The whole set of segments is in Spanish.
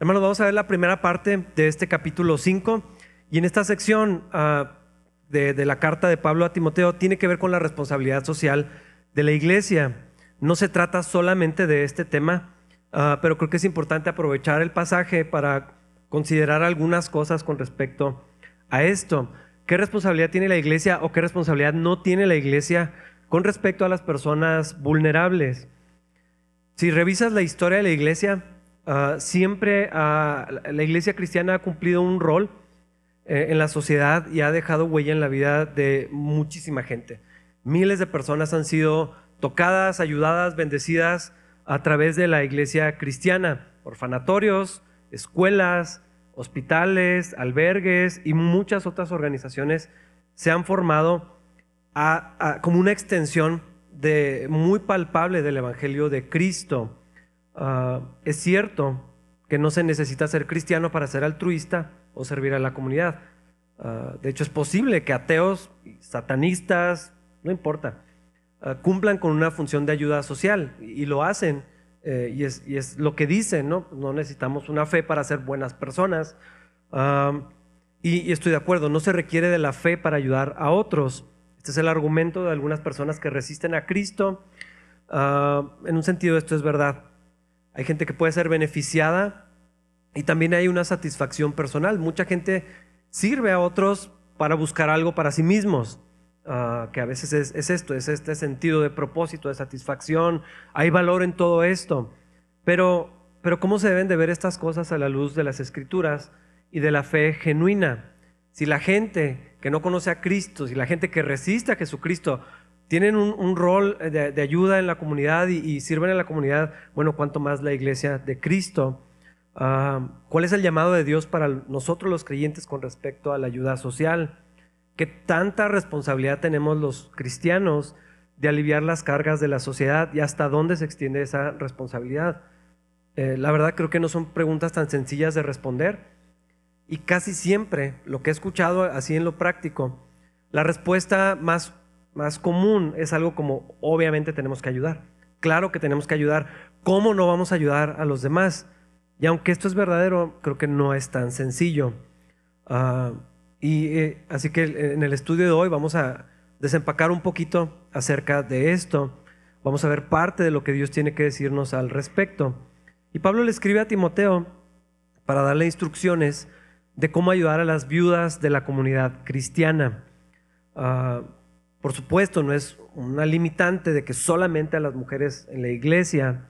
Hermanos, vamos a ver la primera parte de este capítulo 5 y en esta sección ah, de, la carta de Pablo a Timoteo tiene que ver con la responsabilidad social de la iglesia. No se trata solamente de este tema, ah, pero creo que es importante aprovechar el pasaje para considerar algunas cosas con respecto a esto. ¿Qué responsabilidad tiene la iglesia o qué responsabilidad no tiene la iglesia con respecto a las personas vulnerables? Si revisas la historia de la iglesia, ah, siempre ah, la iglesia cristiana ha cumplido un rol eh, en la sociedad y ha dejado huella en la vida de muchísima gente. Miles de personas han sido tocadas, ayudadas, bendecidas a través de la iglesia cristiana, orfanatorios, escuelas, hospitales, albergues y muchas otras organizaciones se han formado como una extensión muy palpable del Evangelio de Cristo. Ah, es cierto que no se necesita ser cristiano para ser altruista o servir a la comunidad. Ah, de hecho, es posible que ateos, satanistas, no importa, ah, cumplan con una función de ayuda social y, lo hacen. Eh, y, es, lo que dicen, ¿no? No necesitamos una fe para ser buenas personas. y, estoy de acuerdo, no se requiere de la fe para ayudar a otros. Este es el argumento de algunas personas que resisten a Cristo. en un sentido, esto es verdad. Hay gente que puede ser beneficiada y también hay una satisfacción personal. Mucha gente sirve a otros para buscar algo para sí mismos. Ah, que a veces es, esto, es este sentido de propósito, de satisfacción, hay valor en todo esto. Pero, pero ¿cómo se deben de ver estas cosas a la luz de las escrituras y de la fe genuina? Si la gente que no conoce a Cristo, si la gente que resiste a Jesucristo, tienen un, rol de, ayuda en la comunidad y, sirven en la comunidad, bueno, cuanto más la iglesia de Cristo. Ah, ¿Cuál es el llamado de Dios para nosotros los creyentes con respecto a la ayuda social? ¿Qué tanta responsabilidad tenemos los cristianos de aliviar las cargas de la sociedad y hasta dónde se extiende esa responsabilidad? Eh, la verdad creo que no son preguntas tan sencillas de responder y casi siempre lo que he escuchado así en lo práctico, la respuesta más, más común es algo como obviamente tenemos que ayudar. Claro que tenemos que ayudar. ¿Cómo no vamos a ayudar a los demás? Y aunque esto es verdadero, creo que no es tan sencillo. Ah, y eh, así que en el estudio de hoy vamos a desempacar un poquito acerca de esto. Vamos a ver parte de lo que Dios tiene que decirnos al respecto. Y Pablo le escribe a Timoteo para darle instrucciones de cómo ayudar a las viudas de la comunidad cristiana. Ah, por supuesto, no es una limitante de que solamente a las mujeres en la iglesia,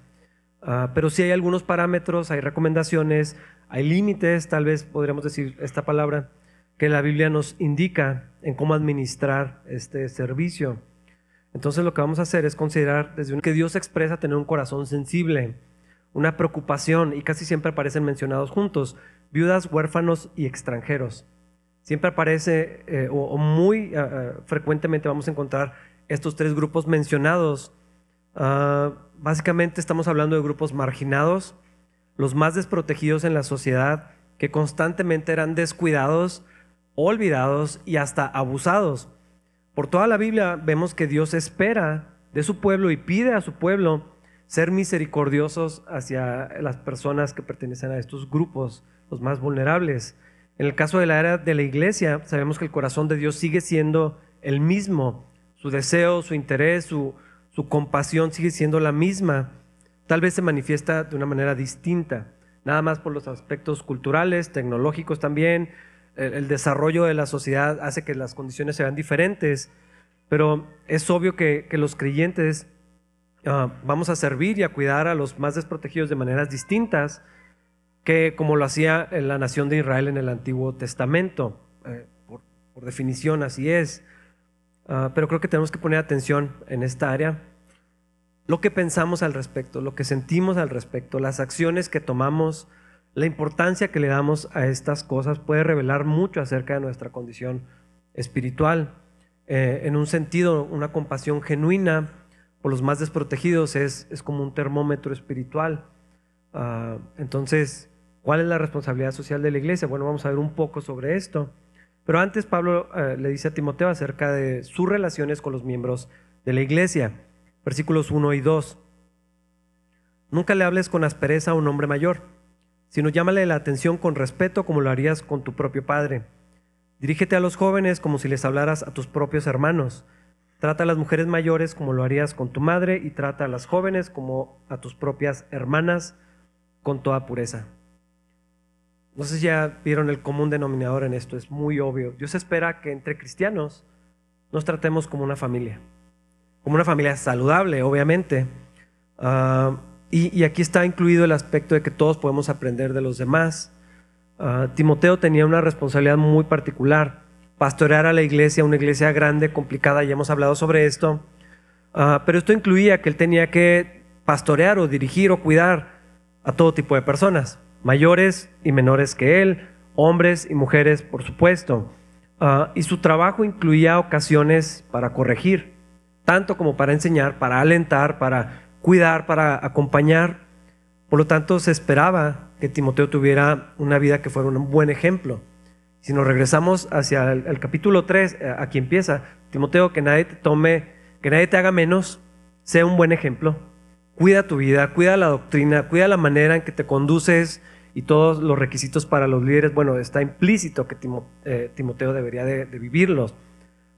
ah, pero sí hay algunos parámetros, hay recomendaciones, hay límites, tal vez podríamos decir esta palabra, que la Biblia nos indica en cómo administrar este servicio. Entonces lo que vamos a hacer es considerar desde un, que Dios expresa tener un corazón sensible, una preocupación, y casi siempre aparecen mencionados juntos, viudas, huérfanos y extranjeros. Siempre aparece, eh, o, muy eh, eh, frecuentemente vamos a encontrar estos tres grupos mencionados. Ah, básicamente estamos hablando de grupos marginados, los más desprotegidos en la sociedad, que constantemente eran descuidados, olvidados y hasta abusados. Por toda la Biblia vemos que Dios espera de su pueblo y pide a su pueblo ser misericordiosos hacia las personas que pertenecen a estos grupos, los más vulnerables. En el caso de la era de la iglesia, sabemos que el corazón de Dios sigue siendo el mismo. Su deseo, su interés, su, compasión sigue siendo la misma. Tal vez se manifiesta de una manera distinta, nada más por los aspectos culturales, tecnológicos también, el, desarrollo de la sociedad hace que las condiciones sean diferentes, pero es obvio que, los creyentes ah, vamos a servir y a cuidar a los más desprotegidos de maneras distintas que como lo hacía la nación de Israel en el Antiguo Testamento. Eh, por, definición así es. Ah, pero creo que tenemos que poner atención en esta área. Lo que pensamos al respecto, lo que sentimos al respecto, las acciones que tomamos, la importancia que le damos a estas cosas puede revelar mucho acerca de nuestra condición espiritual. Eh, en un sentido, una compasión genuina por los más desprotegidos es, es como un termómetro espiritual. Ah, entonces, ¿cuál es la responsabilidad social de la iglesia? Bueno, vamos a ver un poco sobre esto. Pero antes Pablo eh, le dice a Timoteo acerca de sus relaciones con los miembros de la iglesia. Versículos 1 y 2. Nunca le hables con aspereza a un hombre mayor sino llámale la atención con respeto como lo harías con tu propio padre. Dirígete a los jóvenes como si les hablaras a tus propios hermanos. Trata a las mujeres mayores como lo harías con tu madre y trata a las jóvenes como a tus propias hermanas con toda pureza. No sé si ya vieron el común denominador en esto, es muy obvio. Dios espera que entre cristianos nos tratemos como una familia, como una familia saludable, obviamente. Ah, y, aquí está incluido el aspecto de que todos podemos aprender de los demás. Ah, Timoteo tenía una responsabilidad muy particular, pastorear a la iglesia, una iglesia grande, complicada, ya hemos hablado sobre esto, ah, pero esto incluía que él tenía que pastorear o dirigir o cuidar a todo tipo de personas, mayores y menores que él, hombres y mujeres, por supuesto. Ah, y su trabajo incluía ocasiones para corregir, tanto como para enseñar, para alentar, para cuidar, para acompañar. Por lo tanto, se esperaba que Timoteo tuviera una vida que fuera un buen ejemplo. Si nos regresamos hacia el, capítulo 3, eh, aquí empieza, Timoteo, que nadie tome, que nadie te haga menos, sea un buen ejemplo. Cuida tu vida, cuida la doctrina, cuida la manera en que te conduces y todos los requisitos para los líderes. Bueno, está implícito que eh, Timoteo debería de, vivirlos.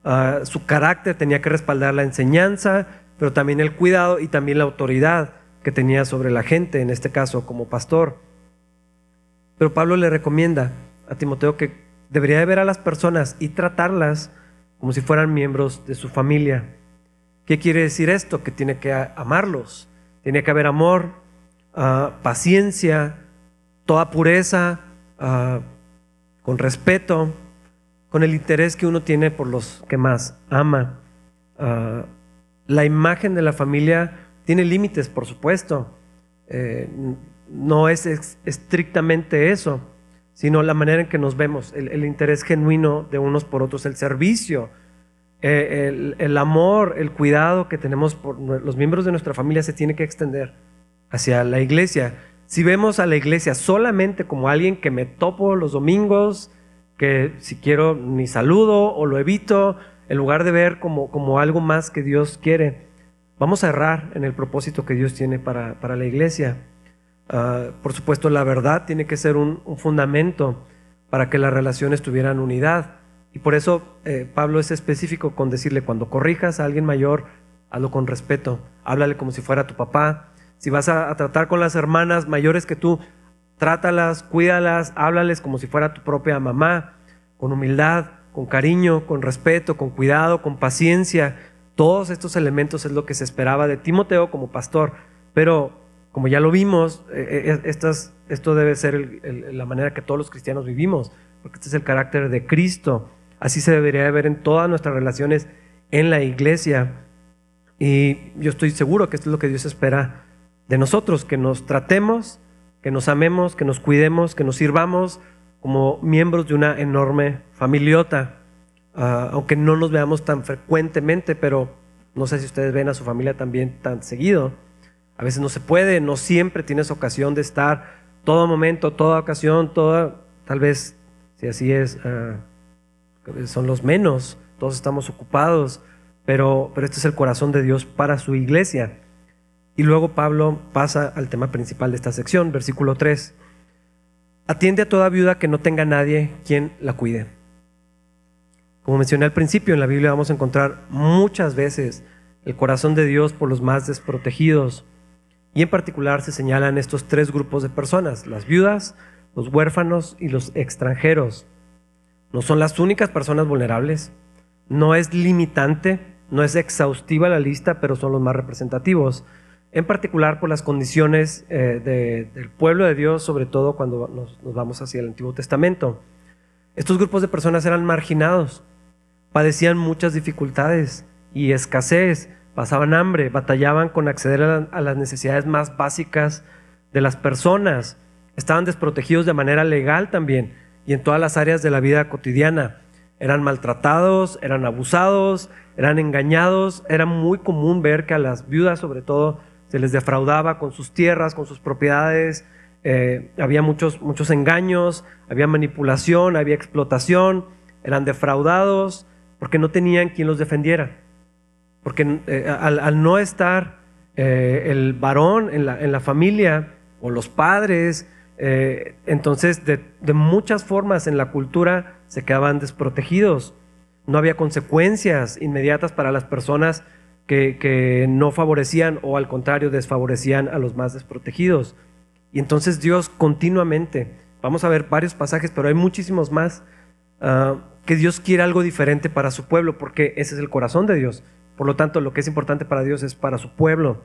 Ah, su carácter tenía que respaldar la enseñanza, pero también el cuidado y también la autoridad que tenía sobre la gente, en este caso como pastor. Pero Pablo le recomienda a Timoteo que debería de ver a las personas y tratarlas como si fueran miembros de su familia. ¿Qué quiere decir esto? Que tiene que amarlos, tiene que haber amor, ah, paciencia, toda pureza, ah, con respeto, con el interés que uno tiene por los que más ama. Ah, la imagen de la familia tiene límites, por supuesto. Eh, no es estrictamente eso, sino la manera en que nos vemos, el, interés genuino de unos por otros, el servicio, eh, el, amor, el cuidado que tenemos por los miembros de nuestra familia se tiene que extender hacia la iglesia. Si vemos a la iglesia solamente como alguien que me topo los domingos, que si quiero ni saludo o lo evito, en lugar de ver como, como algo más que Dios quiere, vamos a errar en el propósito que Dios tiene para, la iglesia. Ah, por supuesto, la verdad tiene que ser un, fundamento para que las relaciones tuvieran unidad. Y por eso eh, Pablo es específico con decirle, cuando corrijas a alguien mayor, hazlo con respeto, háblale como si fuera tu papá. Si vas a, tratar con las hermanas mayores que tú, trátalas, cuídalas, háblales como si fuera tu propia mamá, con humildad con cariño, con respeto, con cuidado, con paciencia. Todos estos elementos es lo que se esperaba de Timoteo como pastor. Pero como ya lo vimos, eh, eh, esto debe ser la manera que todos los cristianos vivimos, porque este es el carácter de Cristo. Así se debería de ver en todas nuestras relaciones en la iglesia. Y yo estoy seguro que esto es lo que Dios espera de nosotros, que nos tratemos, que nos amemos, que nos cuidemos, que nos sirvamos como miembros de una enorme familiota, ah, aunque no nos veamos tan frecuentemente, pero no sé si ustedes ven a su familia también tan seguido. A veces no se puede, no siempre tienes ocasión de estar todo momento, toda ocasión, toda, tal vez, si así es, ah, son los menos, todos estamos ocupados, pero, pero este es el corazón de Dios para su iglesia. Y luego Pablo pasa al tema principal de esta sección, versículo 3. Atiende a toda viuda que no tenga nadie quien la cuide. Como mencioné al principio, en la Biblia vamos a encontrar muchas veces el corazón de Dios por los más desprotegidos. Y en particular se señalan estos tres grupos de personas, las viudas, los huérfanos y los extranjeros. No son las únicas personas vulnerables, no es limitante, no es exhaustiva la lista, pero son los más representativos. En particular por las condiciones eh, del pueblo de Dios, sobre todo cuando nos, vamos hacia el Antiguo Testamento. Estos grupos de personas eran marginados, padecían muchas dificultades y escasez, pasaban hambre, batallaban con acceder a, las necesidades más básicas de las personas, estaban desprotegidos de manera legal también y en todas las áreas de la vida cotidiana. Eran maltratados, eran abusados, eran engañados. Era muy común ver que a las viudas, sobre todo, se les defraudaba con sus tierras, con sus propiedades, eh, había muchos, muchos engaños, había manipulación, había explotación, eran defraudados porque no tenían quien los defendiera. Porque eh, al, no estar eh, el varón en la, en la, familia o los padres eh, entonces de, muchas formas en la cultura se quedaban desprotegidos. No había consecuencias inmediatas para las personas que, no favorecían o al contrario desfavorecían a los más desprotegidos. Y entonces Dios continuamente, vamos a ver varios pasajes, pero hay muchísimos más, ah, que Dios quiere algo diferente para su pueblo, porque ese es el corazón de Dios. Por lo tanto, lo que es importante para Dios es para su pueblo.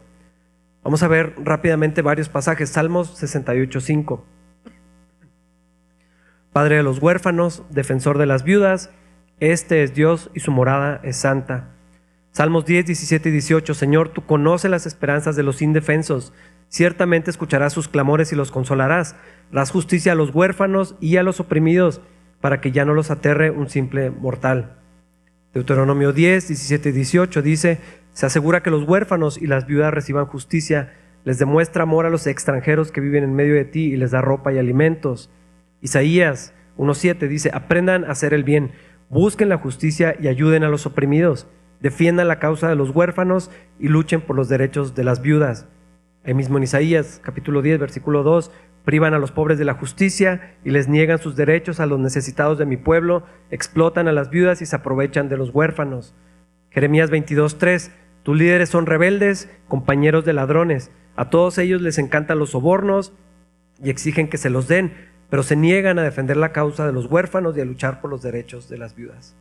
Vamos a ver rápidamente varios pasajes. Salmos 68.5. Padre de los huérfanos, defensor de las viudas, este es Dios y su morada es santa. Salmos 10, 17 y 18. Señor, tú conoces las esperanzas de los indefensos. Ciertamente escucharás sus clamores y los consolarás. Harás justicia a los huérfanos y a los oprimidos, para que ya no los aterre un simple mortal. Deuteronomio 10, 17 y 18 dice, se asegura que los huérfanos y las viudas reciban justicia, les demuestra amor a los extranjeros que viven en medio de ti y les da ropa y alimentos. Isaías 1.7 dice, aprendan a hacer el bien, busquen la justicia y ayuden a los oprimidos, defiendan la causa de los huérfanos y luchen por los derechos de las viudas. Ahí mismo en Isaías capítulo 10, versículo 2, privan a los pobres de la justicia y les niegan sus derechos a los necesitados de mi pueblo, explotan a las viudas y se aprovechan de los huérfanos. Jeremías 22.3, tus líderes son rebeldes, compañeros de ladrones. A todos ellos les encantan los sobornos y exigen que se los den, pero se niegan a defender la causa de los huérfanos y a luchar por los derechos de las viudas.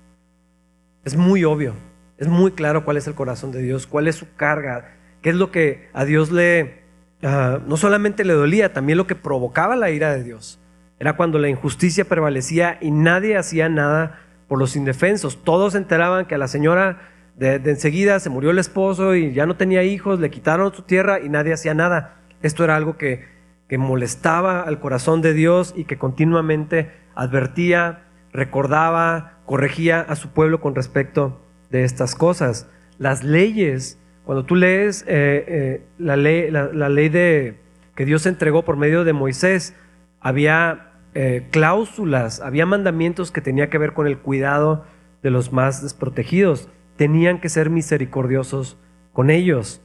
Es muy obvio, es muy claro cuál es el corazón de Dios, cuál es su carga, qué es lo que a Dios le, ah, no solamente le dolía, también lo que provocaba la ira de Dios. Era cuando la injusticia prevalecía y nadie hacía nada por los indefensos. Todos se enteraban que a la señora de, enseguida se murió el esposo y ya no tenía hijos, le quitaron su tierra y nadie hacía nada. Esto era algo que, molestaba al corazón de Dios y que continuamente advertía, recordaba, corregía a su pueblo con respecto de estas cosas. Las leyes, cuando tú lees eh, eh, la, ley, la, ley de, que Dios entregó por medio de Moisés, había eh, cláusulas, había mandamientos que tenía que ver con el cuidado de los más desprotegidos tenían que ser misericordiosos con ellos.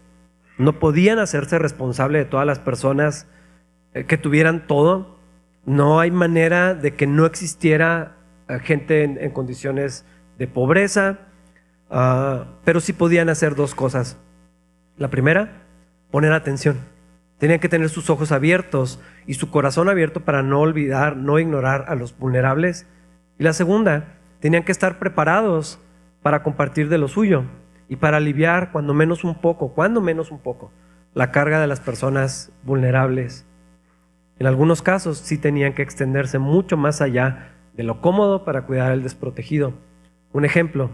No podían hacerse responsable de todas las personas eh, que tuvieran todo. No hay manera de que no existiera eh, gente en, condiciones de pobreza, ah, pero sí podían hacer dos cosas. La primera, poner atención. Tenían que tener sus ojos abiertos y su corazón abierto para no olvidar, no ignorar a los vulnerables. Y la segunda, tenían que estar preparados para compartir de lo suyo y para aliviar cuando menos un poco, cuando menos un poco, la carga de las personas vulnerables. En algunos casos sí tenían que extenderse mucho más allá de lo cómodo para cuidar al desprotegido. Un ejemplo,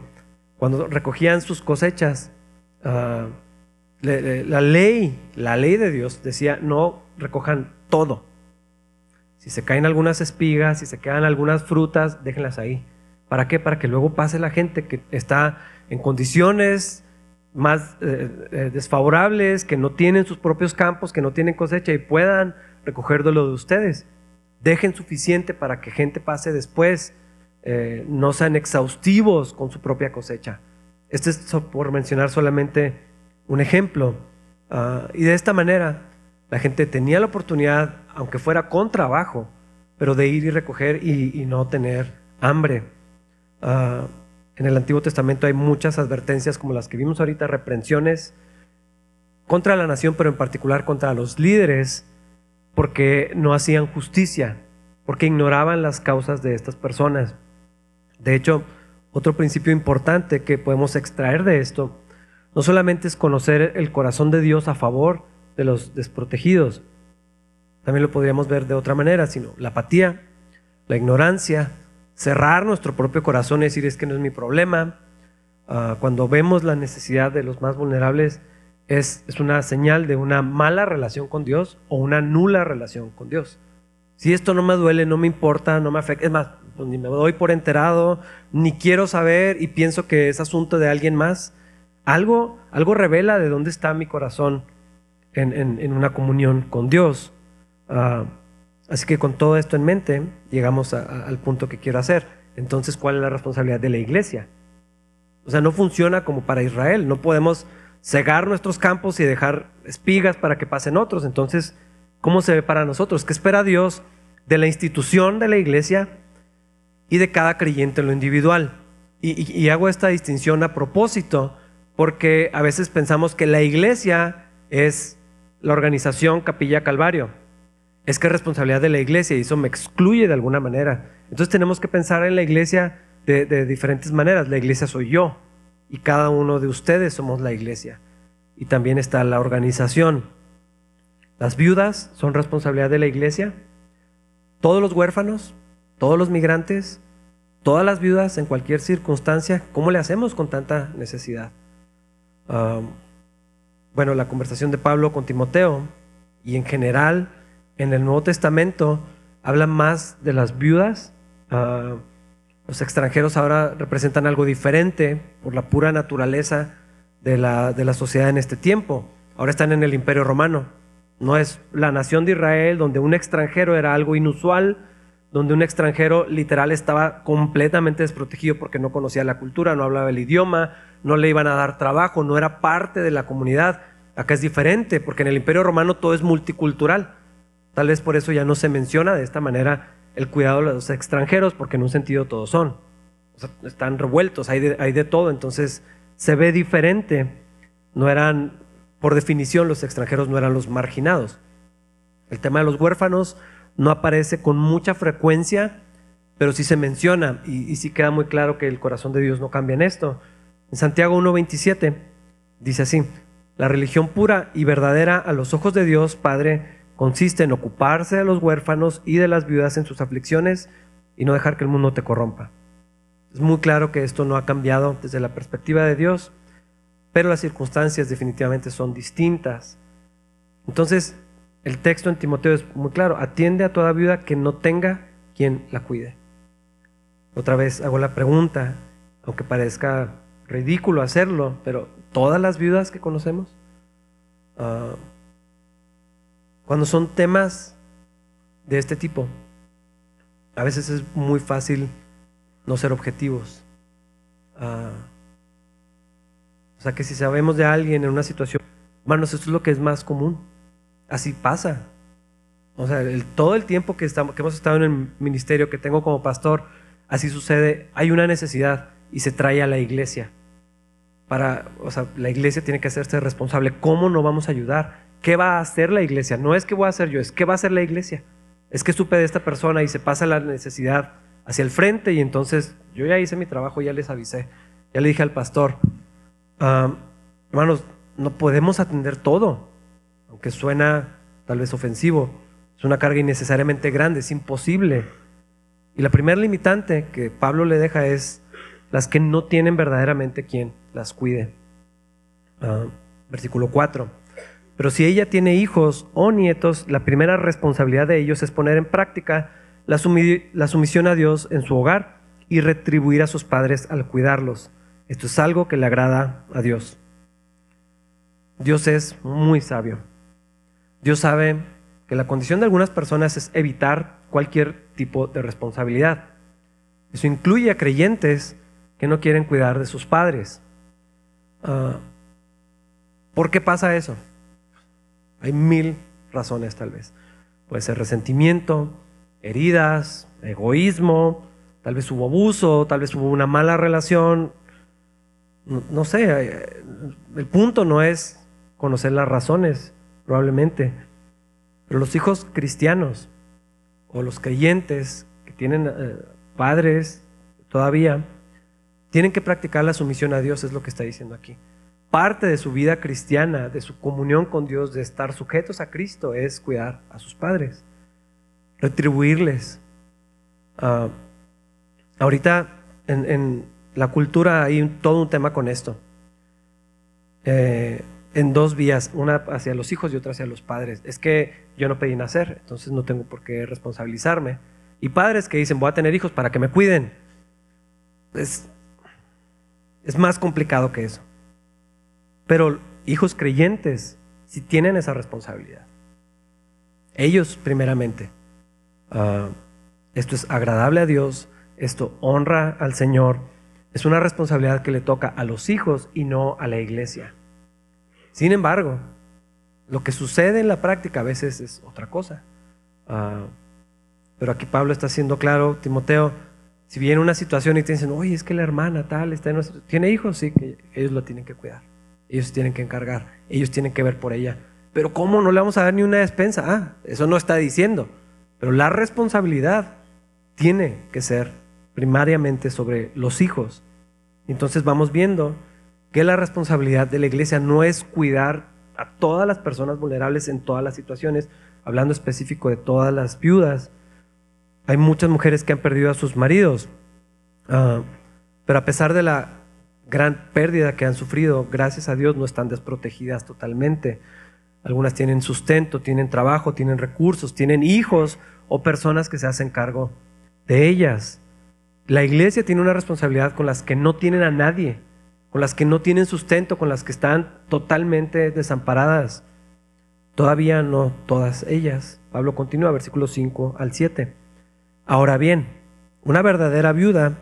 cuando recogían sus cosechas, ah, la ley, la ley de Dios decía no recojan todo. Si se caen algunas espigas, si se quedan algunas frutas, déjenlas ahí ¿Para qué? Para que luego pase la gente que está en condiciones más eh, eh, desfavorables, que no tienen sus propios campos, que no tienen cosecha y puedan recoger de lo de ustedes. Dejen suficiente para que gente pase después, eh, no sean exhaustivos con su propia cosecha. Este es por mencionar solamente un ejemplo. Ah, y de esta manera la gente tenía la oportunidad, aunque fuera con trabajo, pero de ir y recoger y no tener hambre. Ah, en el Antiguo Testamento hay muchas advertencias como las que vimos ahorita, reprensiones contra la nación, pero en particular contra los líderes, porque no hacían justicia, porque ignoraban las causas de estas personas. De hecho, otro principio importante que podemos extraer de esto, no solamente es conocer el corazón de Dios a favor de los desprotegidos, también lo podríamos ver de otra manera, sino la apatía, la ignorancia, cerrar nuestro propio corazón y decir es que no es mi problema. Ah, cuando vemos la necesidad de los más vulnerables, es, una señal de una mala relación con Dios o una nula relación con Dios. Si esto no me duele, no me importa, no me afecta, es más, pues ni me doy por enterado, ni quiero saber y pienso que es asunto de alguien más, algo, algo revela de dónde está mi corazón en, una comunión con Dios. Uh, Así que con todo esto en mente, llegamos al punto que quiero hacer. Entonces, ¿cuál es la responsabilidad de la iglesia? O sea, no funciona como para Israel. No podemos cegar nuestros campos y dejar espigas para que pasen otros. Entonces, ¿cómo se ve para nosotros? ¿Qué espera Dios de la institución de la iglesia y de cada creyente en lo individual? Y, hago esta distinción a propósito porque a veces pensamos que la iglesia es la organización Capilla Calvario. Es que es responsabilidad de la iglesia y eso me excluye de alguna manera. Entonces tenemos que pensar en la iglesia de diferentes maneras. La iglesia soy yo y cada uno de ustedes somos la iglesia. Y también está la organización. Las viudas son responsabilidad de la iglesia. Todos los huérfanos, todos los migrantes, todas las viudas en cualquier circunstancia, ¿cómo le hacemos con tanta necesidad? bueno, la conversación de Pablo con Timoteo y en general en el Nuevo Testamento habla más de las viudas. Ah, los extranjeros ahora representan algo diferente por la pura naturaleza de la, de la sociedad en este tiempo. Ahora están en el Imperio Romano. No es la nación de Israel donde un extranjero era algo inusual, donde un extranjero literal estaba completamente desprotegido porque no conocía la cultura, no hablaba el idioma, no le iban a dar trabajo, no era parte de la comunidad. Acá es diferente, porque en el Imperio Romano todo es multicultural. Tal vez por eso ya no se menciona de esta manera el cuidado de los extranjeros, porque en un sentido todos son. están revueltos, hay de, todo, entonces se ve diferente. No eran, por definición, los extranjeros no eran los marginados. El tema de los huérfanos no aparece con mucha frecuencia, pero sí se menciona y, sí queda muy claro que el corazón de Dios no cambia en esto. En Santiago 1.27 dice así, la religión pura y verdadera a los ojos de Dios Padre consiste en ocuparse de los huérfanos y de las viudas en sus aflicciones y no dejar que el mundo te corrompa. Es muy claro que esto no ha cambiado desde la perspectiva de Dios, pero las circunstancias definitivamente son distintas. Entonces, el texto en Timoteo es muy claro, atiende a toda viuda que no tenga quien la cuide. Otra vez hago la pregunta, aunque parezca ridículo hacerlo, pero todas las viudas que conocemos, ah, cuando son temas de este tipo, a veces es muy fácil no ser objetivos. Ah, o sea que si sabemos de alguien en una situación, hermanos, esto es lo que es más común. Así pasa. O sea, todo el tiempo que, estamos, que hemos estado en el ministerio, que tengo como pastor, así sucede. Hay una necesidad y se trae a la iglesia. Para, o sea, la iglesia tiene que hacerse responsable. ¿Cómo no vamos a ayudar? ¿Qué va a hacer la iglesia? No es que voy a hacer yo, es qué va a hacer la iglesia. Es que supe de esta persona y se pasa la necesidad hacia el frente y entonces yo ya hice mi trabajo, ya les avisé, ya le dije al pastor, hermanos, no podemos atender todo aunque suena tal vez ofensivo, es una carga innecesariamente grande, es imposible. Y la primera limitante que Pablo le deja es las que no tienen verdaderamente quien las cuide. Versículo 4. Pero si ella tiene hijos o nietos, la primera responsabilidad de ellos es poner en práctica la, sumisión a Dios en su hogar y retribuir a sus padres al cuidarlos. Esto es algo que le agrada a Dios. Dios es muy sabio. Dios sabe que la condición de algunas personas es evitar cualquier tipo de responsabilidad. Eso incluye a creyentes que no quieren cuidar de sus padres. Ah, ¿Por qué pasa eso? Hay mil razones tal vez. Puede ser resentimiento, heridas, egoísmo, tal vez hubo abuso, tal vez hubo una mala relación. no sé, eh, el punto no es conocer las razones, probablemente. Pero los hijos cristianos o los creyentes que tienen eh, padres todavía, tienen que practicar la sumisión a Dios, es lo que está diciendo aquí. Parte de su vida cristiana, de su comunión con Dios, de estar sujetos a Cristo, es cuidar a sus padres, retribuirles. Ah, ahorita en, la cultura hay todo un tema con esto. Eh, en dos vías, una hacia los hijos y otra hacia los padres. Es que yo no pedí nacer, entonces no tengo por qué responsabilizarme. Y padres que dicen, voy a tener hijos para que me cuiden. Es más complicado que eso. Pero hijos creyentes si tienen esa responsabilidad. Ellos primeramente. Ah, esto es agradable a Dios, esto honra al Señor. Es una responsabilidad que le toca a los hijos y no a la iglesia. Sin embargo, Lo que sucede en la práctica a veces es otra cosa. Ah, pero aquí Pablo está siendo claro, Timoteo, si viene una situación y te dicen, oye, es que la hermana tal está en nuestro... ¿Tiene hijos? Sí, que ellos lo tienen que cuidar. Ellos tienen que encargar. Ellos tienen que ver por ella. Pero ¿cómo no le vamos a dar ni una despensa? Ah, eso no está diciendo. Pero la responsabilidad tiene que ser primariamente sobre los hijos. Entonces vamos viendo que la responsabilidad de la iglesia no es cuidar a todas las personas vulnerables en todas las situaciones, hablando específico de todas las viudas. Hay muchas mujeres que han perdido a sus maridos, ah, pero a pesar de la gran pérdida que han sufrido, gracias a Dios no están desprotegidas totalmente. Algunas tienen sustento, tienen trabajo, tienen recursos, tienen hijos o personas que se hacen cargo de ellas. La iglesia tiene una responsabilidad con las que no tienen a nadie, con las que no tienen sustento, con las que están totalmente desamparadas. Todavía no todas ellas. Pablo continúa, versículos 5 al 7. Ahora bien, una verdadera viuda,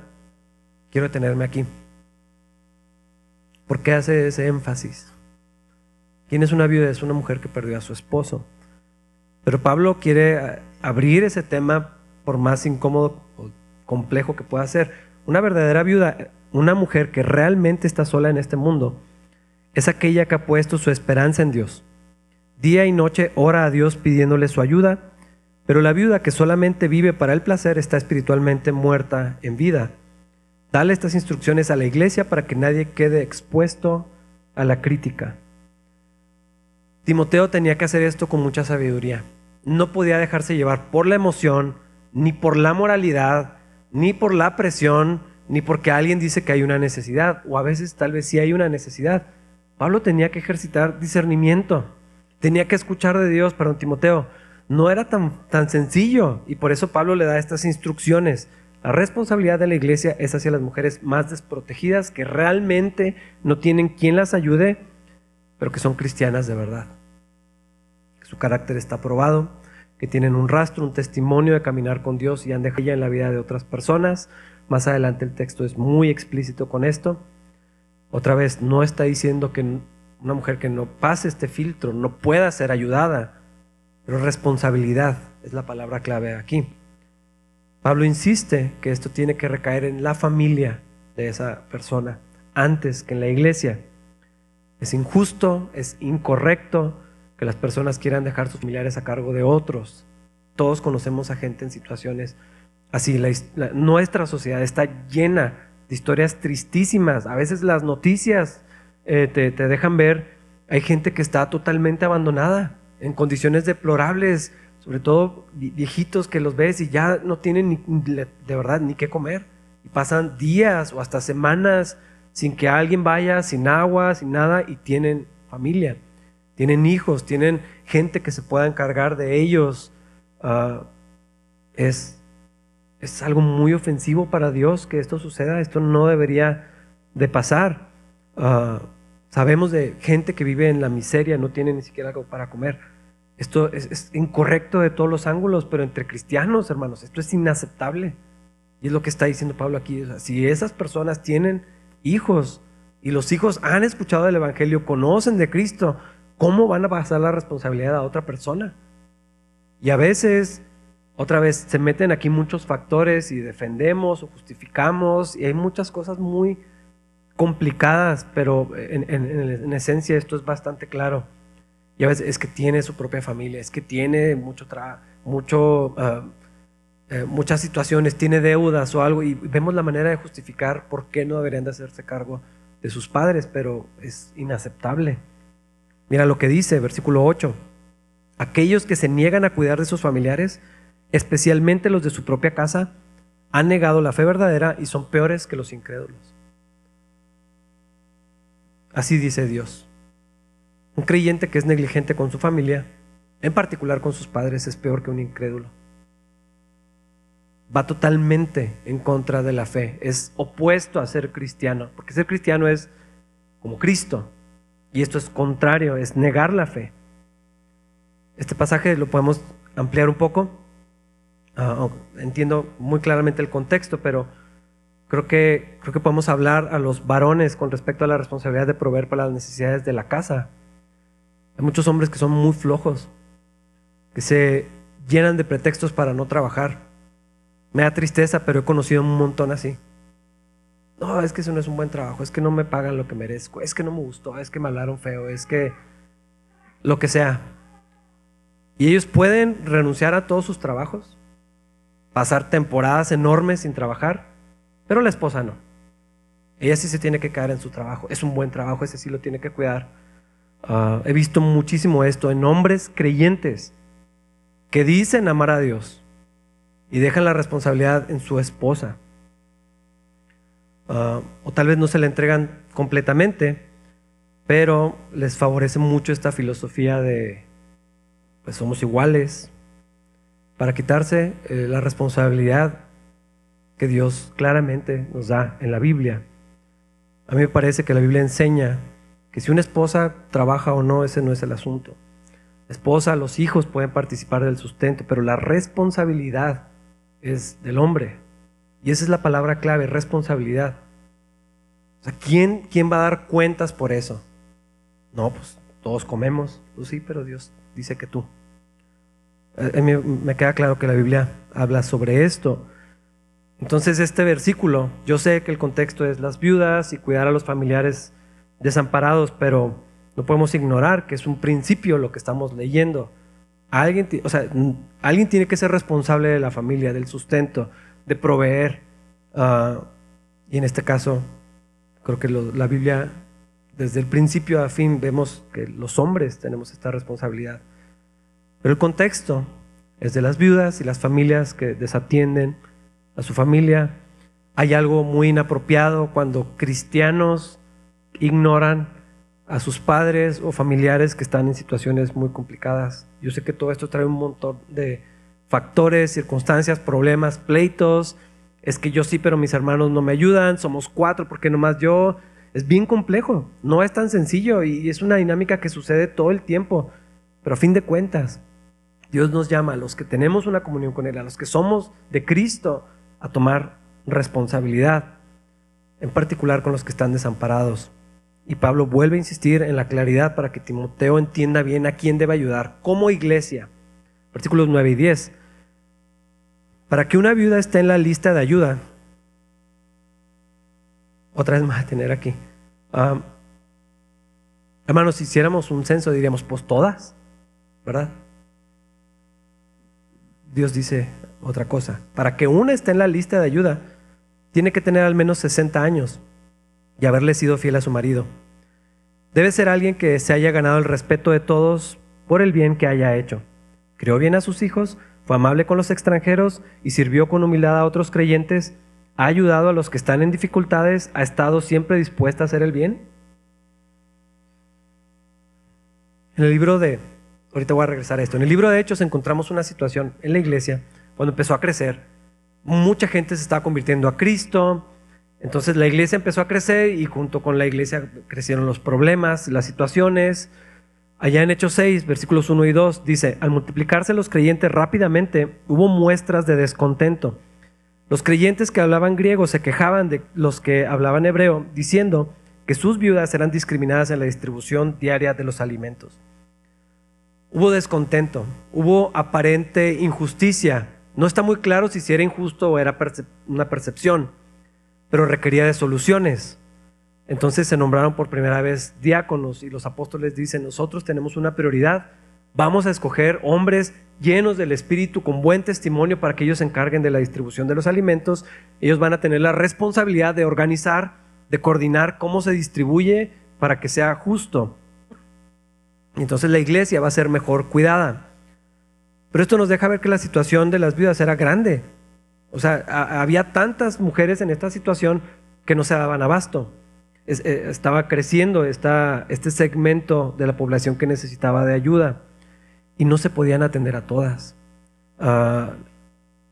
quiero detenerme aquí. ¿Por qué hace ese énfasis? ¿Quién es una viuda? Es una mujer que perdió a su esposo. Pero Pablo quiere abrir ese tema por más incómodo o complejo que pueda ser. Una verdadera viuda, una mujer que realmente está sola en este mundo, es aquella que ha puesto su esperanza en Dios. Día y noche ora a Dios pidiéndole su ayuda, pero la viuda que solamente vive para el placer está espiritualmente muerta en vida. Dale estas instrucciones a la iglesia para que nadie quede expuesto a la crítica. Timoteo tenía que hacer esto con mucha sabiduría. No podía dejarse llevar por la emoción, ni por la moralidad, ni por la presión, ni porque alguien dice que hay una necesidad, o a veces tal vez sí hay una necesidad. Pablo tenía que ejercitar discernimiento, tenía que escuchar de Dios, perdón, Timoteo. No era tan, tan sencillo y por eso Pablo le da estas instrucciones. La responsabilidad de la iglesia es hacia las mujeres más desprotegidas que realmente no tienen quien las ayude, pero que son cristianas de verdad. Su carácter está probado, que tienen un rastro, un testimonio de caminar con Dios y han dejado en la vida de otras personas. Más adelante el texto es muy explícito con esto. Otra vez, no está diciendo que una mujer que no pase este filtro no pueda ser ayudada, pero responsabilidad es la palabra clave aquí. Pablo insiste que esto tiene que recaer en la familia de esa persona antes que en la iglesia. Es injusto, es incorrecto, que las personas quieran dejar sus familiares a cargo de otros. Todos conocemos a gente en situaciones así. nuestra sociedad está llena de historias tristísimas. A veces las noticias eh, te, dejan ver, hay gente que está totalmente abandonada, en condiciones deplorables, sobre todo viejitos que los ves y ya no tienen ni, de verdad ni qué comer. Y pasan días o hasta semanas sin que alguien vaya, sin agua, sin nada, y tienen familia tienen hijos, tienen gente que se pueda encargar de ellos. Ah, es, es algo muy ofensivo para Dios que esto suceda. Esto no debería de pasar. Ah, sabemos de gente que vive en la miseria, no tiene ni siquiera algo para comer. Esto es, incorrecto de todos los ángulos, pero entre cristianos, hermanos, esto es inaceptable. Y es lo que está diciendo Pablo aquí. si esas personas tienen hijos y los hijos han escuchado del Evangelio, conocen de Cristo, ¿cómo van a pasar la responsabilidad a otra persona? Y a veces, otra vez, se meten aquí muchos factores y defendemos o justificamos y hay muchas cosas muy complicadas, pero en, esencia esto es bastante claro. Y a veces es que tiene su propia familia, es que tiene mucho, ah, eh, muchas situaciones, tiene deudas o algo, y vemos la manera de justificar por qué no deberían de hacerse cargo de sus padres, pero es inaceptable. Mira lo que dice, versículo 8. Aquellos que se niegan a cuidar de sus familiares, especialmente los de su propia casa, han negado la fe verdadera y son peores que los incrédulos. Así dice Dios. Un creyente que es negligente con su familia, en particular con sus padres, es peor que un incrédulo. Va totalmente en contra de la fe, es opuesto a ser cristiano, porque ser cristiano es como Cristo, y esto es contrario, es negar la fe. Este pasaje lo podemos ampliar un poco. Ah, entiendo muy claramente el contexto, pero creo que, creo que podemos hablar a los varones con respecto a la responsabilidad de proveer para las necesidades de la casa. Hay muchos hombres que son muy flojos, que se llenan de pretextos para no trabajar. Me da tristeza, pero he conocido un montón así. No, es que eso no es un buen trabajo, es que no me pagan lo que merezco, es que no me gustó, es que me hablaron feo, es que lo que sea. Y ellos pueden renunciar a todos sus trabajos, pasar temporadas enormes sin trabajar, pero la esposa no. Ella sí se tiene que quedar en su trabajo. Es un buen trabajo, ese sí lo tiene que cuidar. Ah, he visto muchísimo esto en hombres creyentes que dicen amar a Dios y dejan la responsabilidad en su esposa. Ah, o tal vez no se la entregan completamente, pero les favorece mucho esta filosofía de, pues somos iguales, para quitarse eh, la responsabilidad que Dios claramente nos da en la Biblia. A mí me parece que la Biblia enseña que si una esposa trabaja o no, ese no es el asunto. La esposa, los hijos pueden participar del sustento, pero la responsabilidad es del hombre. Y esa es la palabra clave, responsabilidad. O sea, ¿quién, quién va a dar cuentas por eso? No, pues todos comemos. Pues sí, pero Dios dice que tú. A mí me queda claro que la Biblia habla sobre esto. Entonces este versículo, yo sé que el contexto es las viudas y cuidar a los familiares desamparados, pero no podemos ignorar que es un principio lo que estamos leyendo. Alguien, o sea, alguien tiene que ser responsable de la familia, del sustento, de proveer. Ah, y en este caso, creo que la Biblia, desde el principio a fin, vemos que los hombres tenemos esta responsabilidad. Pero el contexto es de las viudas y las familias que desatienden a su familia. Hay algo muy inapropiado cuando cristianos ignoran a sus padres o familiares que están en situaciones muy complicadas. Yo sé que todo esto trae un montón de factores, circunstancias, problemas, pleitos. Es que yo sí, pero mis hermanos no me ayudan. Somos cuatro, ¿por qué nomás yo? Es bien complejo, no es tan sencillo y es una dinámica que sucede todo el tiempo. Pero a fin de cuentas, Dios nos llama a los que tenemos una comunión con Él, a los que somos de Cristo, a tomar responsabilidad, en particular con los que están desamparados. Y Pablo vuelve a insistir en la claridad para que Timoteo entienda bien a quién debe ayudar como iglesia. Versículos 9 y 10. Para que una viuda esté en la lista de ayuda, otra vez más a tener aquí. hermanos, si hiciéramos un censo diríamos, pues todas, ¿verdad? Dios dice, otra cosa. Para que una esté en la lista de ayuda, tiene que tener al menos 60 años y haberle sido fiel a su marido. Debe ser alguien que se haya ganado el respeto de todos por el bien que haya hecho. Crió bien a sus hijos, fue amable con los extranjeros y sirvió con humildad a otros creyentes, ha ayudado a los que están en dificultades, ha estado siempre dispuesta a hacer el bien. En el libro de, ahorita voy a regresar a esto, en el libro de Hechos encontramos una situación en la iglesia cuando empezó a crecer, mucha gente se estaba convirtiendo a Cristo. Entonces la iglesia empezó a crecer y junto con la iglesia crecieron los problemas, las situaciones. Allá en Hechos 6, versículos 1 y 2, dice, al multiplicarse los creyentes rápidamente, hubo muestras de descontento. Los creyentes que hablaban griego se quejaban de los que hablaban hebreo, diciendo que sus viudas eran discriminadas en la distribución diaria de los alimentos. Hubo descontento, hubo aparente injusticia no está muy claro si era injusto o era una percepción, pero requería de soluciones. Entonces se nombraron por primera vez diáconos y los apóstoles dicen, nosotros tenemos una prioridad, vamos a escoger hombres llenos del Espíritu con buen testimonio para que ellos se encarguen de la distribución de los alimentos. Ellos van a tener la responsabilidad de organizar, de coordinar cómo se distribuye para que sea justo. Entonces la iglesia va a ser mejor cuidada. Pero esto nos deja ver que la situación de las viudas era grande. O sea, había tantas mujeres en esta situación que no se daban abasto. Eh, estaba creciendo este segmento de la población que necesitaba de ayuda y no se podían atender a todas ah,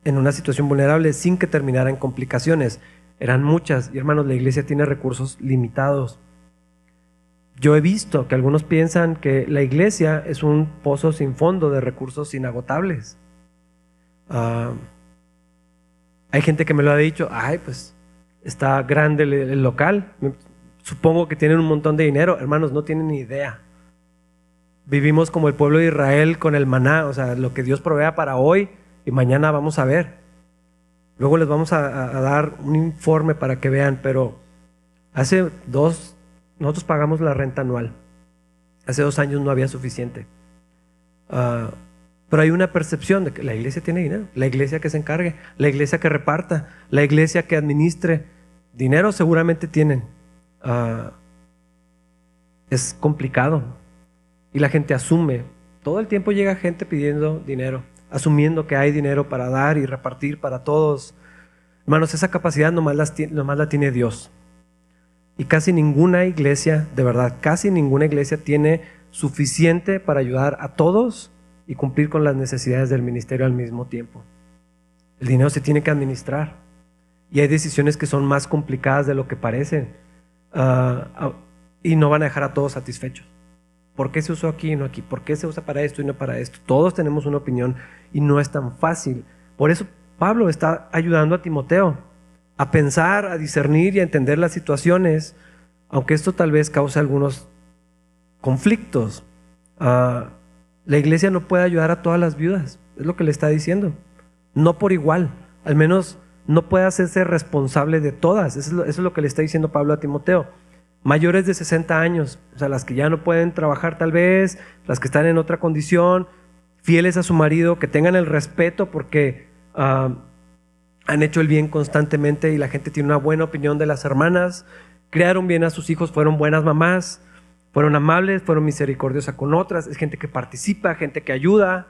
en una situación vulnerable sin que terminaran complicaciones. Eran muchas y hermanos, la iglesia tiene recursos limitados. Yo he visto que algunos piensan que la iglesia es un pozo sin fondo de recursos inagotables. Ah, hay gente que me lo ha dicho, ay, pues está grande el, local, supongo que tienen un montón de dinero, hermanos, no tienen ni idea. Vivimos como el pueblo de Israel con el maná, o sea, lo que Dios provea para hoy y mañana vamos a ver. Luego les vamos a, dar un informe para que vean, pero hace dos, nosotros pagamos la renta anual. Hace dos años no había suficiente. Ah, pero hay una percepción de que la iglesia tiene dinero, la iglesia que se encargue, la iglesia que reparta, la iglesia que administre. Dinero seguramente tienen. Ah, es complicado. Y la gente asume. Todo el tiempo llega gente pidiendo dinero, asumiendo que hay dinero para dar y repartir para todos. Hermanos, esa capacidad nomás, nomás la tiene Dios. Y casi ninguna iglesia, de verdad, casi ninguna iglesia tiene suficiente para ayudar a todos y cumplir con las necesidades del ministerio al mismo tiempo. El dinero se tiene que administrar y hay decisiones que son más complicadas de lo que parecen ah, ah, y no van a dejar a todos satisfechos. ¿Por qué se usó aquí y no aquí? ¿Por qué se usa para esto y no para esto? Todos tenemos una opinión y no es tan fácil. Por eso Pablo está ayudando a Timoteo a pensar, a discernir y a entender las situaciones, aunque esto tal vez cause algunos conflictos. Ah, la iglesia no puede ayudar a todas las viudas, es lo que le está diciendo. No por igual, al menos no puede hacerse responsable de todas. Eso es, lo, que le está diciendo Pablo a Timoteo. Mayores de 60 años, o sea, las que ya no pueden trabajar tal vez, las que están en otra condición, fieles a su marido, que tengan el respeto porque ah, han hecho el bien constantemente y la gente tiene una buena opinión de las hermanas, crearon bien a sus hijos, fueron buenas mamás, fueron amables, fueron misericordiosas con otras, es gente que participa, gente que ayuda,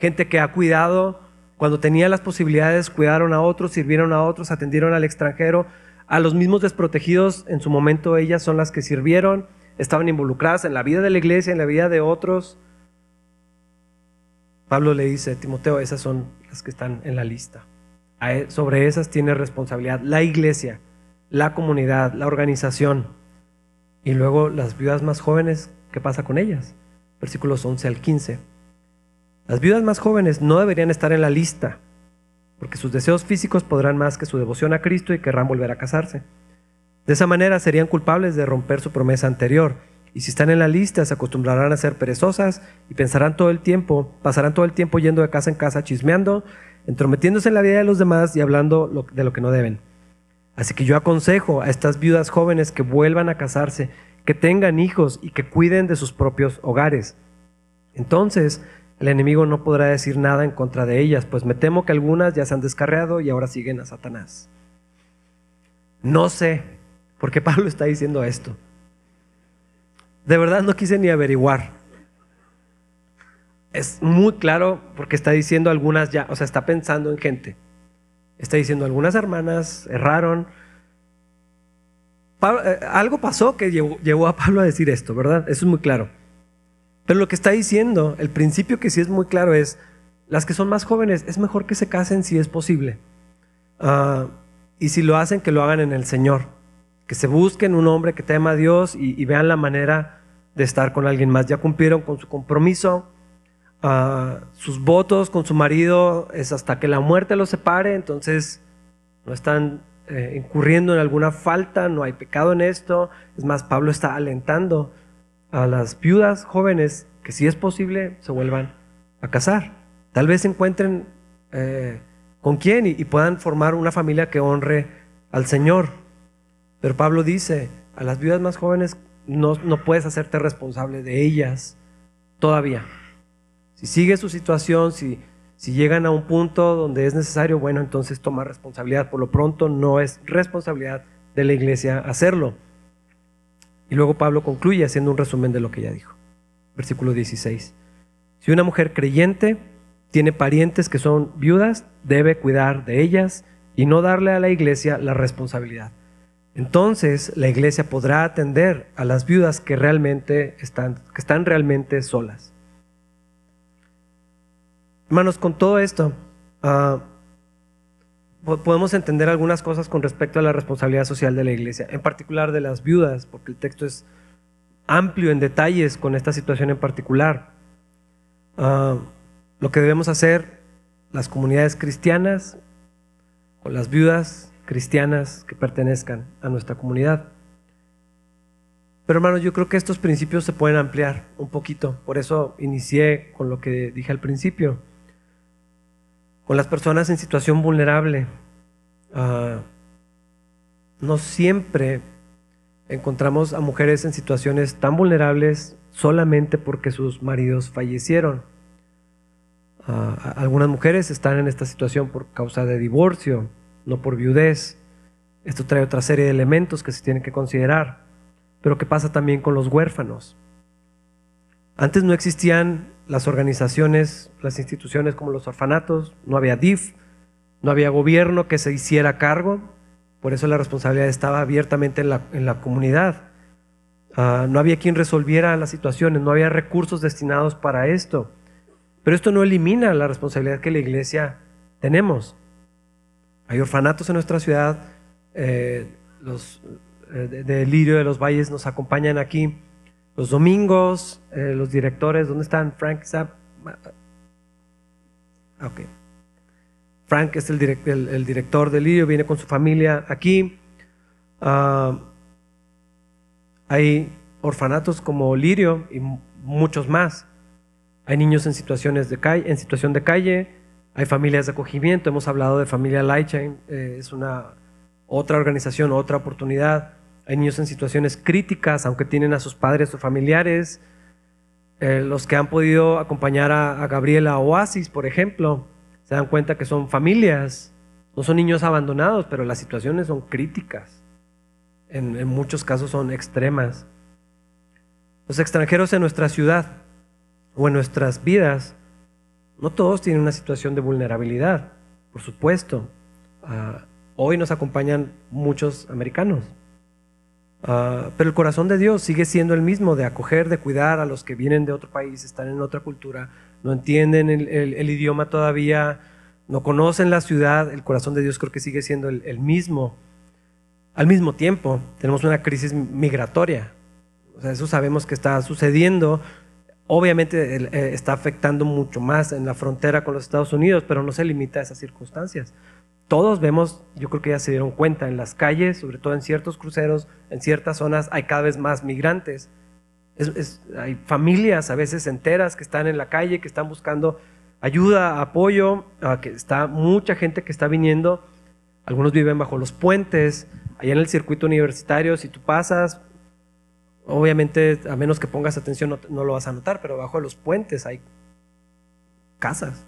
gente que ha cuidado. Cuando tenía las posibilidades, cuidaron a otros, sirvieron a otros, atendieron al extranjero. A los mismos desprotegidos, en su momento ellas son las que sirvieron, estaban involucradas en la vida de la iglesia, en la vida de otros. Pablo le dice, Timoteo, esas son las que están en la lista. E, sobre esas tiene responsabilidad la iglesia, la comunidad, la organización. Y luego las viudas más jóvenes, ¿qué pasa con ellas? Versículos 11 al 15. Las viudas más jóvenes no deberían estar en la lista, porque sus deseos físicos podrán más que su devoción a Cristo y querrán volver a casarse. De esa manera serían culpables de romper su promesa anterior, y si están en la lista se acostumbrarán a ser perezosas y pensarán todo el tiempo, pasarán todo el tiempo yendo de casa en casa chismeando, entrometiéndose en la vida de los demás y hablando de lo que no deben. Así que yo aconsejo a estas viudas jóvenes que vuelvan a casarse, que tengan hijos y que cuiden de sus propios hogares. Entonces, el enemigo no podrá decir nada en contra de ellas, pues me temo que algunas ya se han descarriado y ahora siguen a Satanás. No sé por qué Pablo está diciendo esto. De verdad no quise ni averiguar. Es muy claro porque está diciendo algunas ya, o sea, está pensando en gente. Está diciendo, algunas hermanas erraron. Eh, algo pasó que llevó, a Pablo a decir esto, ¿verdad? Eso es muy claro. Pero lo que está diciendo, el principio que sí es muy claro es, las que son más jóvenes, es mejor que se casen si es posible. Ah, y si lo hacen, que lo hagan en el Señor. Que se busquen un hombre que tema a Dios y vean la manera de estar con alguien más. Ya cumplieron con su compromiso, sus votos con su marido es hasta que la muerte los separe, entonces no están eh, incurriendo en alguna falta, no hay pecado en esto. Es más, Pablo está alentando a las viudas jóvenes que si es posible se vuelvan a casar. Tal vez encuentren eh, con quién y, puedan formar una familia que honre al Señor. Pero Pablo dice, a las viudas más jóvenes no, no puedes hacerte responsable de ellas todavía. Si sigue su situación, si, si llegan a un punto donde es necesario, bueno, entonces toma responsabilidad. Por lo pronto no es responsabilidad de la iglesia hacerlo. Y luego Pablo concluye haciendo un resumen de lo que ya dijo. Versículo 16. Si una mujer creyente tiene parientes que son viudas, debe cuidar de ellas y no darle a la iglesia la responsabilidad. Entonces la iglesia podrá atender a las viudas que realmente están, que están realmente solas. Hermanos, con todo esto, ah, podemos entender algunas cosas con respecto a la responsabilidad social de la iglesia, en particular de las viudas, porque el texto es amplio en detalles con esta situación en particular. Ah, lo que debemos hacer las comunidades cristianas con las viudas cristianas que pertenezcan a nuestra comunidad. Pero hermanos, yo creo que estos principios se pueden ampliar un poquito. Por eso inicié con lo que dije al principio. Con las personas en situación vulnerable. Ah, no siempre encontramos a mujeres en situaciones tan vulnerables solamente porque sus maridos fallecieron. Ah, algunas mujeres están en esta situación por causa de divorcio, no por viudez. Esto trae otra serie de elementos que se tienen que considerar. Pero ¿qué pasa también con los huérfanos? Antes no existían las organizaciones, las instituciones como los orfanatos, no había DIF, no había gobierno que se hiciera cargo, por eso la responsabilidad estaba abiertamente en la, comunidad. Ah, no había quien resolviera las situaciones, no había recursos destinados para esto. Pero esto no elimina la responsabilidad que la iglesia tenemos. Hay orfanatos en nuestra ciudad, eh, los eh, de, Lirio de los Valles nos acompañan aquí los domingos, eh, los directores, ¿dónde están? Frank Zapp. Ah, okay. Frank es el, el, director de Lirio, viene con su familia aquí. Ah, hay orfanatos como Lirio y muchos más. Hay niños en situaciones de calle, en situación de calle, hay familias de acogimiento, hemos hablado de familia Lightchain, eh, es una otra organización, otra oportunidad. Hay niños en situaciones críticas, aunque tienen a sus padres o familiares. Eh, los que han podido acompañar a, Gabriela Oasis, por ejemplo, se dan cuenta que son familias, no son niños abandonados, pero las situaciones son críticas. en muchos casos son extremas. Los extranjeros en nuestra ciudad o en nuestras vidas, no todos tienen una situación de vulnerabilidad, por supuesto. Ah, hoy nos acompañan muchos americanos, ah, pero el corazón de Dios sigue siendo el mismo, de acoger, de cuidar a los que vienen de otro país, están en otra cultura, no entienden el, idioma todavía, no conocen la ciudad, el corazón de Dios creo que sigue siendo el mismo. Al mismo tiempo, tenemos una crisis migratoria. Eso sabemos que está sucediendo, Obviamente eh, está afectando mucho más en la frontera con los Estados Unidos, pero no se limita a esas circunstancias. Todos vemos, yo creo que ya se dieron cuenta, en las calles, sobre todo en ciertos cruceros, en ciertas zonas, hay cada vez más migrantes. hay familias a veces enteras que están en la calle, que están buscando ayuda, apoyo, que está mucha gente que está viniendo. Algunos viven bajo los puentes, allá en el circuito universitario, si tú pasas, Obviamente, a menos que pongas atención, no, lo vas a notar, pero bajo los puentes hay casas.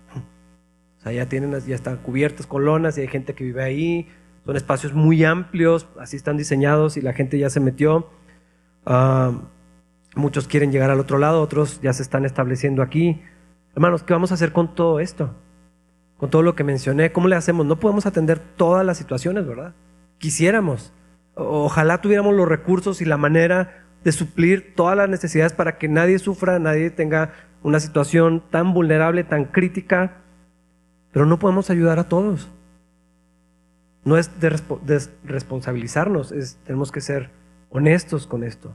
O sea, ya, tienen, ya están cubiertas con lonas y hay gente que vive ahí. Son espacios muy amplios, así están diseñados y la gente ya se metió. Ah, muchos quieren llegar al otro lado, otros ya se están estableciendo aquí. Hermanos, ¿qué vamos a hacer con todo esto? Con todo lo que mencioné, ¿cómo le hacemos? No podemos atender todas las situaciones, ¿verdad? Quisiéramos. Ojalá tuviéramos los recursos y la manera de suplir todas las necesidades para que nadie sufra, nadie tenga una situación tan vulnerable, tan crítica, pero no podemos ayudar a todos. No es de, responsabilizarnos, es, tenemos que ser honestos con esto.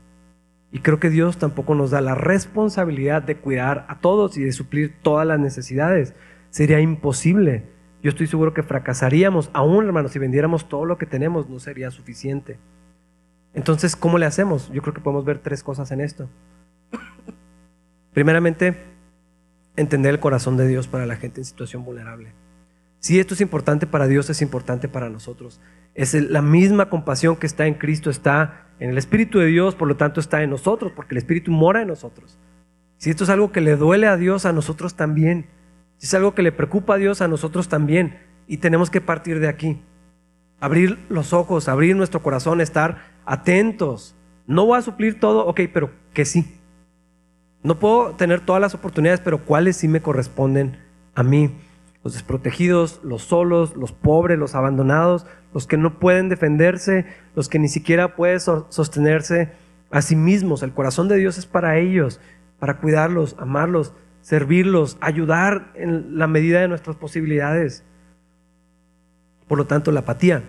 Y creo que Dios tampoco nos da la responsabilidad de cuidar a todos y de suplir todas las necesidades. Sería imposible. Yo estoy seguro que fracasaríamos, aún hermanos, si vendiéramos todo lo que tenemos, no sería suficiente. Entonces, ¿cómo le hacemos? Yo creo que podemos ver tres cosas en esto. Primeramente, entender el corazón de Dios para la gente en situación vulnerable. Si esto es importante para Dios, es importante para nosotros. Es la misma compasión que está en Cristo, está en el Espíritu de Dios, por lo tanto está en nosotros, porque el Espíritu mora en nosotros. Si esto es algo que le duele a Dios, a nosotros también. Si es algo que le preocupa a Dios, a nosotros también. Y tenemos que partir de aquí. Abrir los ojos, abrir nuestro corazón, estar atentos. No voy a suplir todo, ok, pero que sí. No puedo tener todas las oportunidades, pero cuáles sí me corresponden a mí. Los desprotegidos, los solos, los pobres, los abandonados, los que no pueden defenderse, los que ni siquiera pueden sostenerse a sí mismos. El corazón de Dios es para ellos, para cuidarlos, amarlos, servirlos, ayudar en la medida de nuestras posibilidades. Por lo tanto, la apatía,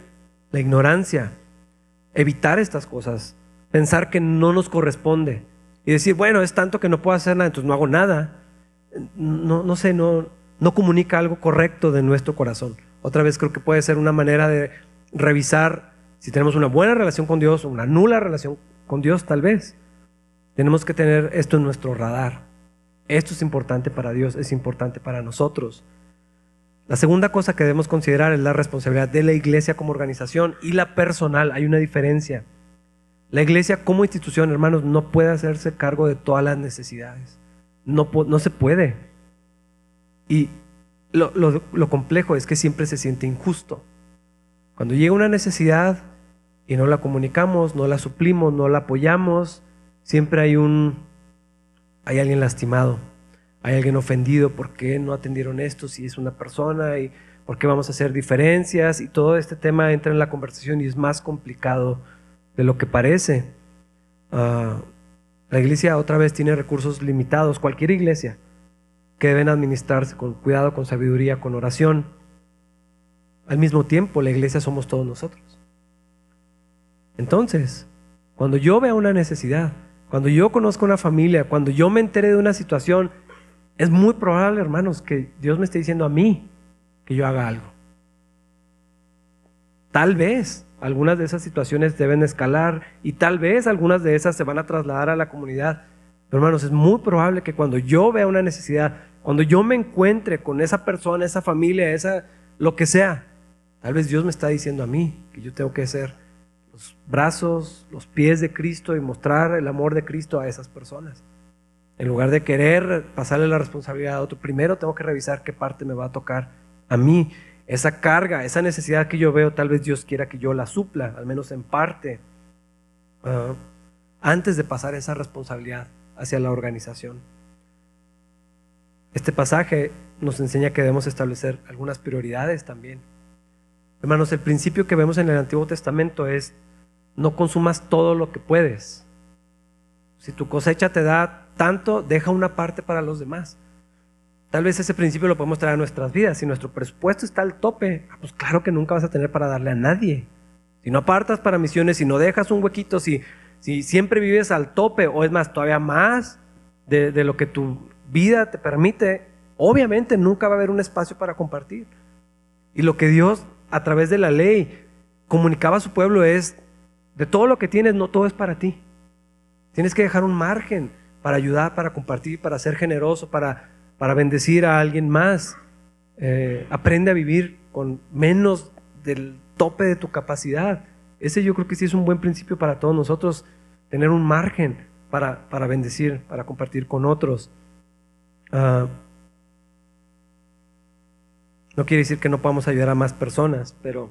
la ignorancia, evitar estas cosas, pensar que no nos corresponde y decir, bueno, es tanto que no puedo hacer nada, entonces no hago nada. No, no sé, no, no comunica algo correcto de nuestro corazón. Otra vez creo que puede ser una manera de revisar si tenemos una buena relación con Dios o una nula relación con Dios tal vez. Tenemos que tener esto en nuestro radar. Esto es importante para Dios, es importante para nosotros. La segunda cosa que debemos considerar es la responsabilidad de la iglesia como organización y la personal. Hay una diferencia. La iglesia como institución, hermanos, no puede hacerse cargo de todas las necesidades. No, se puede. Y lo, complejo es que siempre se siente injusto. Cuando llega una necesidad y no la comunicamos, no la suplimos, no la apoyamos, siempre hay alguien lastimado, hay alguien ofendido, ¿por qué no atendieron esto si es una persona? ¿Y por qué vamos a hacer diferencias? Y todo este tema entra en la conversación y es más complicado de lo que parece. Ah, la iglesia otra vez tiene recursos limitados, cualquier iglesia, que deben administrarse con cuidado, con sabiduría, con oración. Al mismo tiempo, la iglesia somos todos nosotros. Entonces, cuando yo vea una necesidad, cuando yo conozco una familia, cuando yo me entere de una situación, es muy probable, hermanos, que Dios me esté diciendo a mí que yo haga algo. Tal vez algunas de esas situaciones deben escalar y tal vez algunas de esas se van a trasladar a la comunidad. Pero hermanos, es muy probable que cuando yo vea una necesidad, cuando yo me encuentre con esa persona, esa familia, esa lo que sea, tal vez Dios me está diciendo a mí que yo tengo que ser los brazos, los pies de Cristo y mostrar el amor de Cristo a esas personas. En lugar de querer pasarle la responsabilidad a otro, primero tengo que revisar qué parte me va a tocar a mí. Esa carga, esa necesidad que yo veo, tal vez Dios quiera que yo la supla, al menos en parte, ah, antes de pasar esa responsabilidad hacia la organización. Este pasaje nos enseña que debemos establecer algunas prioridades también. Hermanos, el principio que vemos en el Antiguo Testamento es no consumas todo lo que puedes. Si tu cosecha te da tanto, deja una parte para los demás. Tal vez ese principio lo podemos traer a nuestras vidas. Si nuestro presupuesto está al tope, ah, pues claro que nunca vas a tener para darle a nadie. Si no apartas para misiones, si no dejas un huequito, si, si siempre vives al tope, o es más, todavía más de, de lo que tu vida te permite, obviamente nunca va a haber un espacio para compartir. Y lo que Dios, a través de la ley, comunicaba a su pueblo es, de todo lo que tienes, no todo es para ti. Tienes que dejar un margen para ayudar, para compartir, para ser generoso, para, para bendecir a alguien más. Eh, aprende a vivir con menos del tope de tu capacidad. Ese yo creo que sí es un buen principio para todos nosotros, tener un margen para, para bendecir, para compartir con otros. Ah, no quiere decir que no podamos ayudar a más personas, pero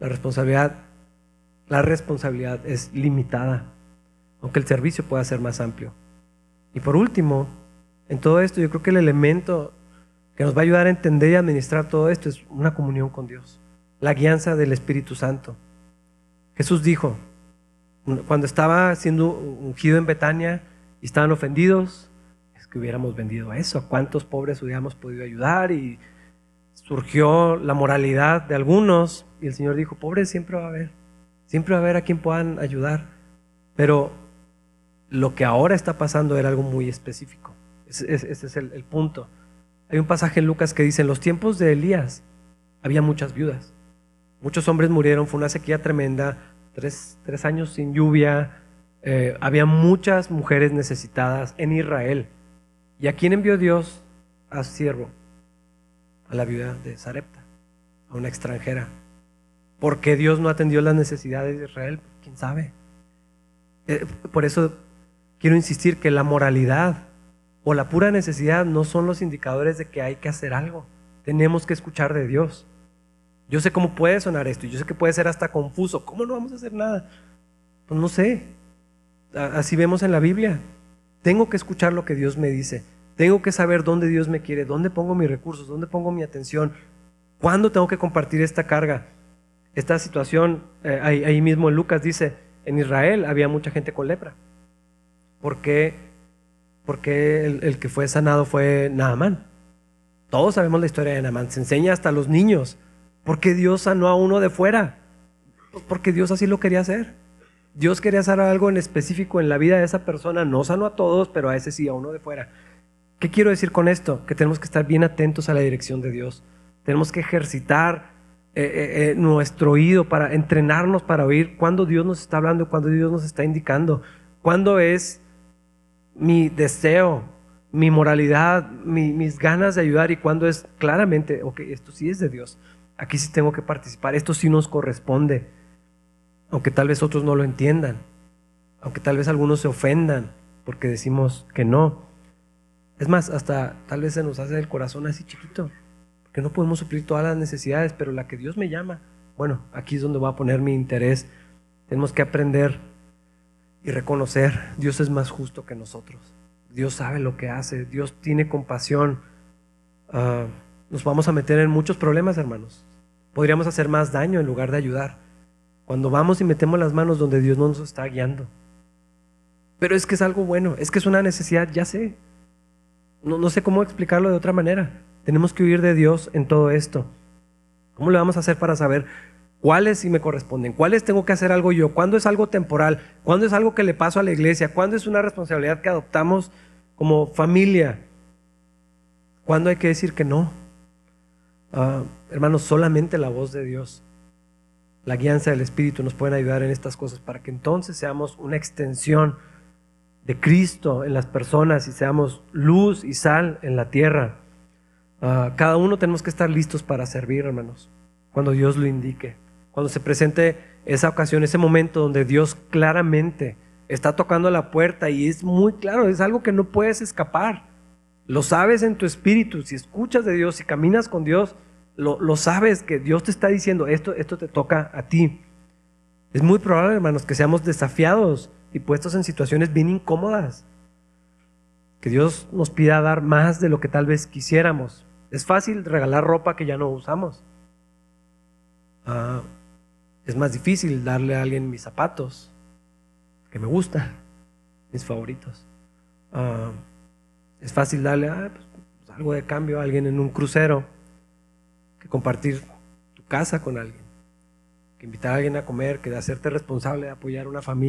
la responsabilidad la responsabilidad es limitada, aunque el servicio pueda ser más amplio. Y por último, en todo esto yo creo que el elemento que nos va a ayudar a entender y administrar todo esto es una comunión con Dios, la guianza del Espíritu Santo. Jesús dijo, cuando estaba siendo ungido en Betania y estaban ofendidos, es que hubiéramos vendido eso, cuántos pobres hubiéramos podido ayudar y surgió la moralidad de algunos y el Señor dijo, pobres siempre va a haber. Siempre va a haber a quien puedan ayudar. Pero lo que ahora está pasando era algo muy específico. Ese, es el, punto. Hay un pasaje en Lucas que dice, en los tiempos de Elías había muchas viudas. Muchos hombres murieron, fue una sequía tremenda, tres, tres años sin lluvia, eh, había muchas mujeres necesitadas en Israel. ¿Y a quién envió Dios a siervo? A la viuda de Sarepta, a una extranjera. ¿Por qué Dios no atendió las necesidades de Israel? ¿Quién sabe? Eh, por eso quiero insistir que la moralidad o la pura necesidad no son los indicadores de que hay que hacer algo. Tenemos que escuchar de Dios. Yo sé cómo puede sonar esto y yo sé que puede ser hasta confuso. ¿Cómo no vamos a hacer nada? Pues no sé. Así vemos en la Biblia. Tengo que escuchar lo que Dios me dice. Tengo que saber dónde Dios me quiere, dónde pongo mis recursos, dónde pongo mi atención, cuándo tengo que compartir esta carga esta situación, eh, ahí, mismo en Lucas dice, en Israel había mucha gente con lepra. ¿Por qué? Porque el, que fue sanado fue Naamán. Todos sabemos la historia de Naamán, se enseña hasta a los niños. ¿Por qué Dios sanó a uno de fuera? Pues porque Dios así lo quería hacer. Dios quería hacer algo en específico en la vida de esa persona, no sanó a todos, pero a ese sí, a uno de fuera. ¿Qué quiero decir con esto? Que tenemos que estar bien atentos a la dirección de Dios. Tenemos que ejercitar eh, eh, eh, nuestro oído, para entrenarnos para oír cuando Dios nos está hablando, cuando Dios nos está indicando, cuándo es mi deseo, mi moralidad, mis ganas de ayudar y cuándo es claramente, ok, esto sí es de Dios, aquí sí tengo que participar, esto sí nos corresponde, aunque tal vez otros no lo entiendan, aunque tal vez algunos se ofendan porque decimos que no. Es más, hasta tal vez se nos hace el corazón así chiquito, porque no podemos suplir todas las necesidades, pero la que Dios me llama, bueno, aquí es donde voy a poner mi interés. Tenemos que aprender y reconocer, Dios es más justo que nosotros. Dios sabe lo que hace, Dios tiene compasión. Ah, nos vamos a meter en muchos problemas, hermanos. Podríamos hacer más daño en lugar de ayudar. Cuando vamos y metemos las manos donde Dios no nos está guiando. Pero es que es algo bueno, es que es una necesidad, ya sé. No, no sé cómo explicarlo de otra manera. Tenemos que huir de Dios en todo esto. ¿Cómo le vamos a hacer para saber cuáles sí me corresponden? ¿Cuáles tengo que hacer algo yo? ¿Cuándo es algo temporal? ¿Cuándo es algo que le paso a la iglesia? ¿Cuándo es una responsabilidad que adoptamos como familia? ¿Cuándo hay que decir que no? Ah, hermanos, solamente la voz de Dios, la guianza del Espíritu nos pueden ayudar en estas cosas para que entonces seamos una extensión de Cristo en las personas y seamos luz y sal en la tierra. Ah, cada uno tenemos que estar listos para servir, hermanos, cuando Dios lo indique. Cuando se presente esa ocasión, ese momento donde Dios claramente está tocando la puerta y es muy claro, es algo que no puedes escapar. Lo sabes en tu espíritu, si escuchas de Dios, si caminas con Dios, lo, sabes que Dios te está diciendo, esto, esto te toca a ti. Es muy probable, hermanos, que seamos desafiados y puestos en situaciones bien incómodas. Que Dios nos pida dar más de lo que tal vez quisiéramos. Es fácil regalar ropa que ya no usamos. Ah, es más difícil darle a alguien mis zapatos, que me gustan, mis favoritos. Ah, es fácil darle ah, pues, pues, algo de cambio a alguien en un crucero que compartir tu casa con alguien, que invitar a alguien a comer, que hacerte responsable de apoyar una familia.